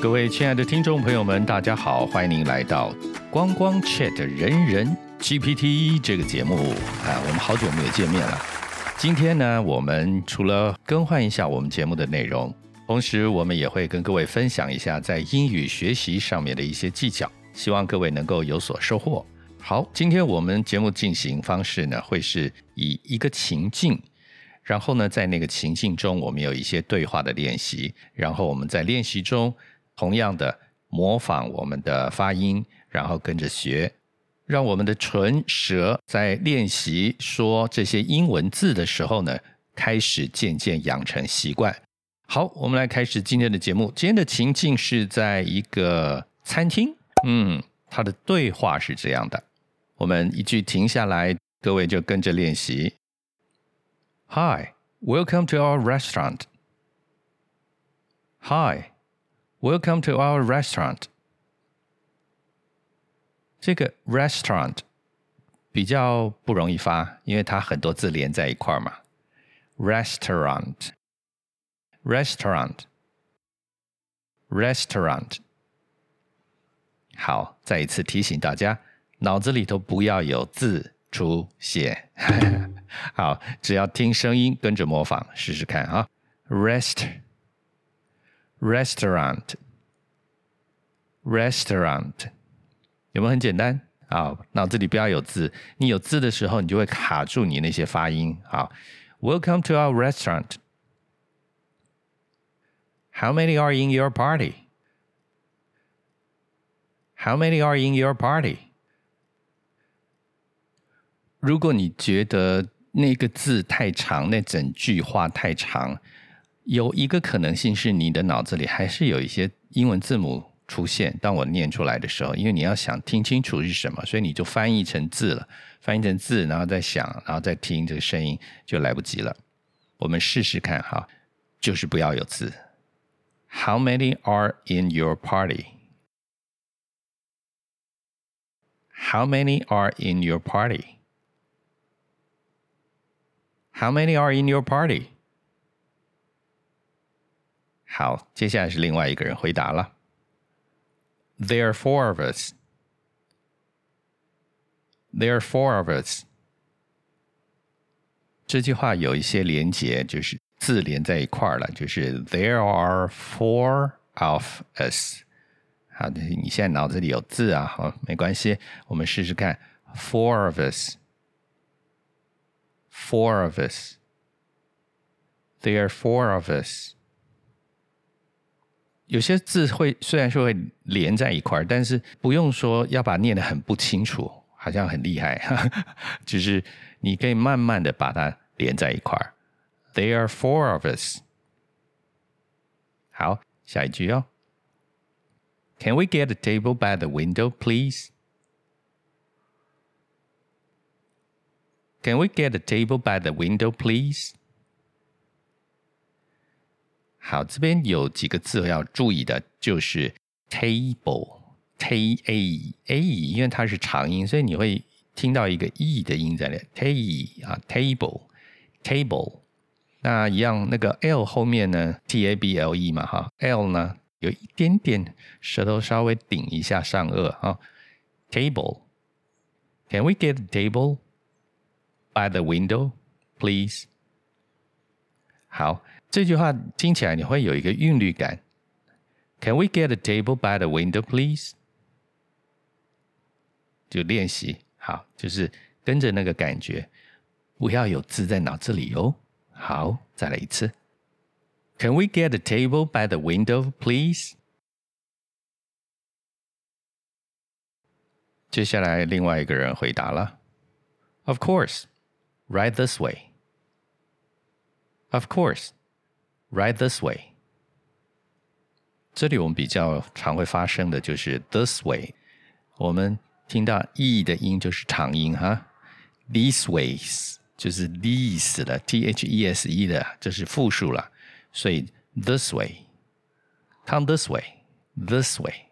各位亲爱的听众朋友们，大家好，欢迎您来到光光 Chat 人人 GPT 这个节目啊，我们好久没有见面了。今天呢，我们除了更换一下我们节目的内容，同时我们也会跟各位分享一下在英语学习上面的一些技巧，希望各位能够有所收获。好，今天我们节目进行方式呢，会是以一个情境。然后呢，在那个情境中，我们有一些对话的练习。然后我们在练习中，同样的模仿我们的发音，然后跟着学，让我们的唇舌在练习说这些英文字的时候呢，开始渐渐养成习惯。好，我们来开始今天的节目。今天的情境是在一个餐厅，嗯，它的对话是这样的。我们一句停下来，各位就跟着练习。Hi, welcome to our restaurant. Hi, welcome to our restaurant. 这个 restaurant 比较不容易发，因为它很多字连在一块儿嘛。Restaurant, restaurant, restaurant. 好，再一次提醒大家，脑子里头不要有字出现。好，只要听声音，跟着模仿，试试看啊。Rest, restaurant, restaurant，有没有很简单？好，脑子里不要有字，你有字的时候，你就会卡住你那些发音。好，Welcome to our restaurant. How many are in your party? How many are in your party? 如果你觉得那个字太长，那整句话太长， 有一个可能性是你的脑子里还是有一些英文字母出现。当我念出来的时候，因为你要想听清楚是什么，所以你就翻译成字了，翻译成字，然后再想，然后再听这个声音，就来不及了。我们试试看哈，就是不要有字。How many are in your party? How many are in your party? How many are in your party? 好，接下来是另外一个人回答了。There are four of us. There are four of us. 这句话有一些连结，就是字连在一块儿了，就是 There are four of us。好，你现在脑子里有字啊，好，没关系，我们试试看。Four of us. Four of us. There are four of us. 有些字会虽然说会连在一块儿，但是不用说要把它念得很不清楚，好像很厉害。只是你可以慢慢的把它连在一块儿。There are four of us. 好，下一句哦。Can we get a table by the window, please? Can we get a table by the window, please? 好，这边有几个字要注意的，就是 table，t a a，因为它是长音，所以你会听到一个 e 的音在那 t a 啊，table，table。那一样，那个 l 后面呢，t a b l e 嘛，哈，l 呢有一点点舌头稍微顶一下上颚啊，table。Can we get a table? By the window, please. 好，这句话听起来你会有一个韵律感。Can we get a table by the window, please? 就练习，好，就是跟着那个感觉，不要有字在脑子里哦。好，再来一次。Can we get a table by the window, please? 接下来另外一个人回答了。Of course. Right this way. Of course, right this way. 这里我们比较常会发生的就是 this way。我们听到 e 的音就是长音哈。These ways 就是 these 的 t h e s e 的，这是复数了。所以 this way, come this way, this way。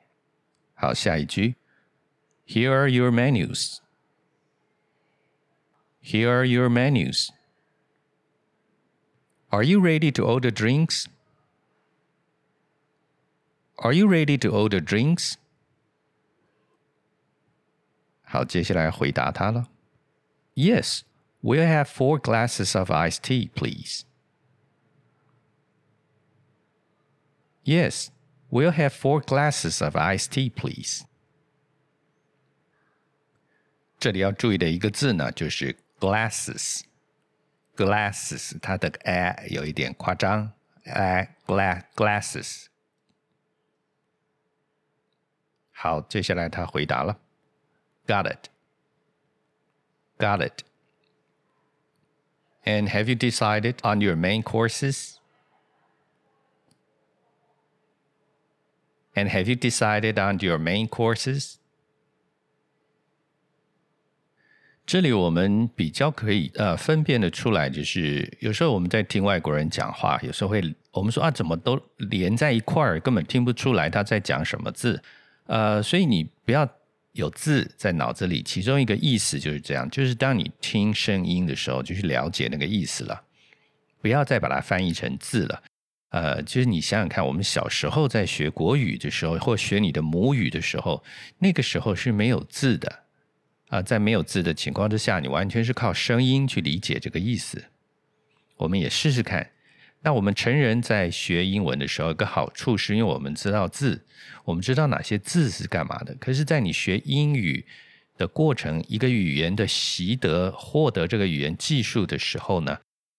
好，下一句。Here are your menus. Here are your menus. Are you ready to order drinks? Are you ready to order drinks？好，接下来回答他了。Yes, we'll have four glasses of iced tea, please. Yes, we'll have four glasses of iced tea, please. 这里要注意的一个字呢，就是 glasses。 glasses 它的 a 有一点夸张，a glass glasses。好，接下来他回答了，Got it, got it. And have you decided on your main courses? And have you decided on your main courses? 这里我们比较可以呃分辨得出来，就是有时候我们在听外国人讲话，有时候会我们说啊，怎么都连在一块儿，根本听不出来他在讲什么字。呃，所以你不要有字在脑子里，其中一个意思就是这样，就是当你听声音的时候，就去了解那个意思了，不要再把它翻译成字了。呃，其实你想想看，我们小时候在学国语的时候，或学你的母语的时候，那个时候是没有字的。啊，在没有字的情况之下，你完全是靠声音去理解这个意思。我们也试试看。那我们成人在学英文的时候，一个好处是因为我们知道字，我们知道哪些字是干嘛的。可是，在你学英语的过程，一个语言的习得、获得这个语言技术的时候呢，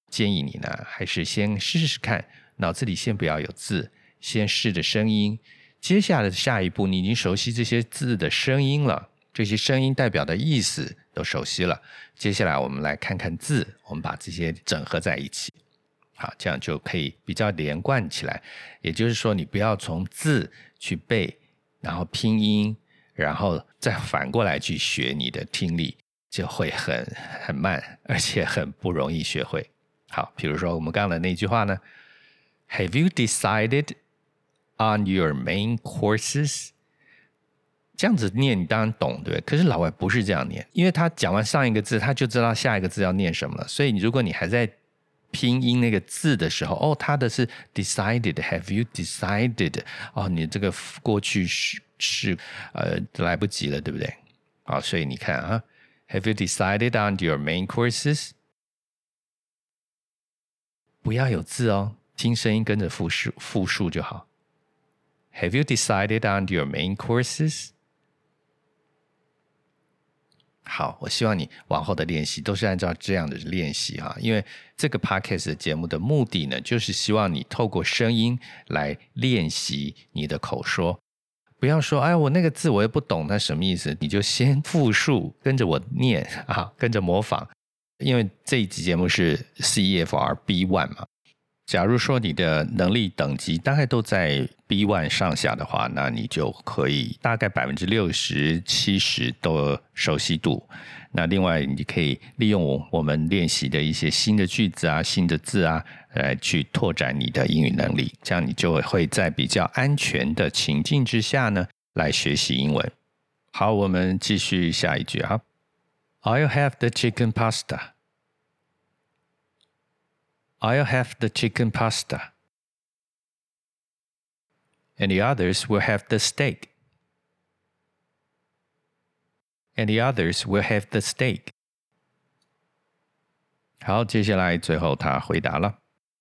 建议你呢，还是先试试看，脑子里先不要有字，先试着声音。接下来的下一步，你已经熟悉这些字的声音了。这些声音代表的意思都熟悉了，接下来我们来看看字，我们把这些整合在一起，好，这样就可以比较连贯起来。也就是说，你不要从字去背，然后拼音，然后再反过来去学你的听力，就会很很慢，而且很不容易学会。好，比如说我们刚刚那句话呢，Have you decided on your main courses？这样子念你当然懂，对不对？可是老外不是这样念，因为他讲完上一个字，他就知道下一个字要念什么了。所以，如果你还在拼音那个字的时候，哦，他的是 decided，have you decided？哦，你这个过去是是呃来不及了，对不对？好，所以你看啊，have you decided on your main courses？不要有字哦，听声音跟着复述复述就好。Have you decided on your main courses？好，我希望你往后的练习都是按照这样的练习哈，因为这个 podcast 节目的目的呢，就是希望你透过声音来练习你的口说，不要说哎，我那个字我也不懂，它什么意思，你就先复述，跟着我念啊，跟着模仿，因为这一集节目是 CEFR B one 嘛。假如说你的能力等级大概都在 B1 上下的话，那你就可以大概百分之六十七十都熟悉度。那另外，你可以利用我们练习的一些新的句子啊、新的字啊，来去拓展你的英语能力。这样你就会在比较安全的情境之下呢，来学习英文。好，我们继续下一句啊。I'll have the chicken pasta. I'll have the chicken pasta. And the others will have the steak. And the others will have the steak. 好，接下来最后他回答了，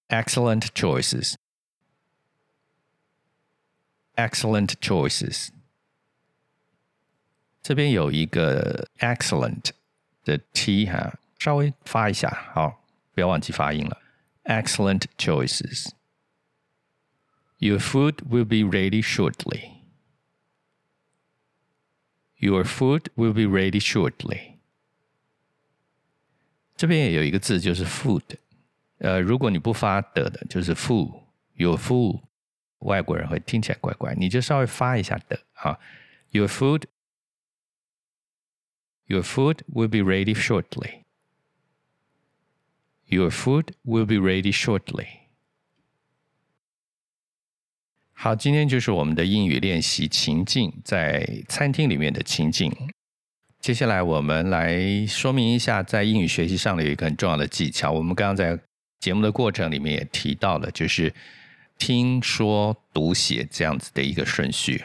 Excellent choices. Excellent choices. 这边有一个 excellent 的 t 哈，稍微发一下，好，不要忘记发音了。 Excellent choices. Your food will be ready shortly. Your food will be ready shortly. 这边也有一个字，就是 food。呃，如果你不发的的，就是 food。Your food，外国人会听起来怪怪，你就稍微发一下的哈。Your food, your food will be ready shortly. Your food will be ready shortly. 好，今天就是我们的英语练习情境，在餐厅里面的情境。接下来我们来说明一下，在英语学习上的有一个很重要的技巧。我们刚刚在节目的过程里面也提到了，就是听说读写这样子的一个顺序。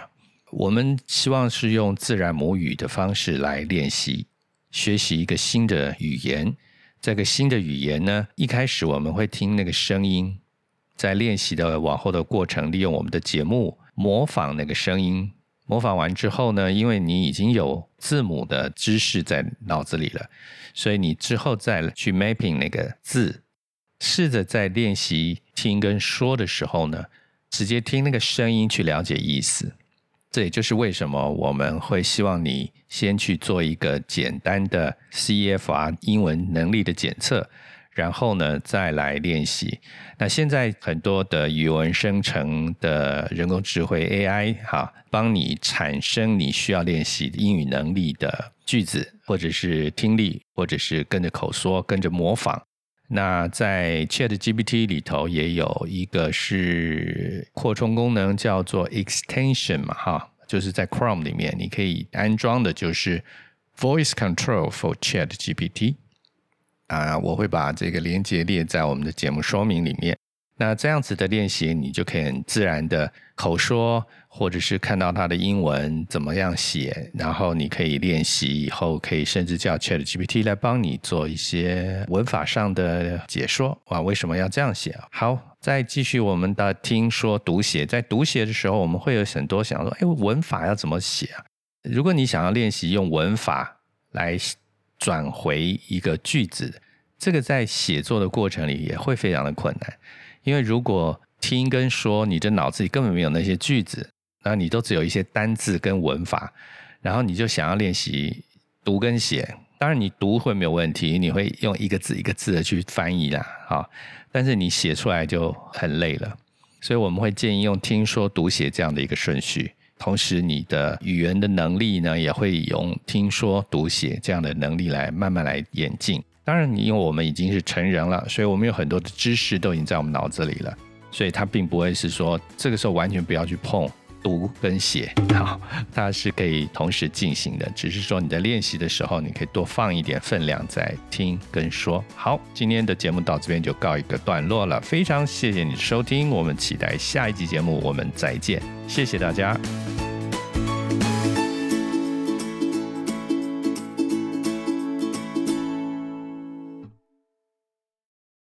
我们希望是用自然母语的方式来练习学习一个新的语言。这个新的语言呢，一开始我们会听那个声音，在练习的往后的过程，利用我们的节目模仿那个声音。模仿完之后呢，因为你已经有字母的知识在脑子里了，所以你之后再去 mapping 那个字，试着在练习听跟说的时候呢，直接听那个声音去了解意思。这也就是为什么我们会希望你先去做一个简单的 CFR 英文能力的检测。然后呢，再来练习。那现在很多的语文生成的人工智慧 AI 哈，帮你产生你需要练习英语能力的句子，或者是听力，或者是跟着口说、跟着模仿。那在 ChatGPT 里头也有一个是扩充功能，叫做 Extension 嘛哈，就是在 Chrome 里面你可以安装的，就是 Voice Control for ChatGPT。啊，我会把这个链接列在我们的节目说明里面。那这样子的练习，你就可以很自然的口说，或者是看到它的英文怎么样写，然后你可以练习以后，可以甚至叫 ChatGPT 来帮你做一些文法上的解说。哇，为什么要这样写？好，再继续我们的听说读写，在读写的时候，我们会有很多想说，哎，文法要怎么写啊？如果你想要练习用文法来。转回一个句子，这个在写作的过程里也会非常的困难，因为如果听跟说，你的脑子里根本没有那些句子，那你都只有一些单字跟文法，然后你就想要练习读跟写，当然你读会没有问题，你会用一个字一个字的去翻译啦，好，但是你写出来就很累了，所以我们会建议用听说读写这样的一个顺序。同时，你的语言的能力呢，也会用听说读写这样的能力来慢慢来演进。当然，你因为我们已经是成人了，所以我们有很多的知识都已经在我们脑子里了，所以它并不会是说这个时候完全不要去碰读跟写，好，它是可以同时进行的。只是说你在练习的时候，你可以多放一点分量在听跟说。好，今天的节目到这边就告一个段落了，非常谢谢你收听，我们期待下一集节目，我们再见，谢谢大家。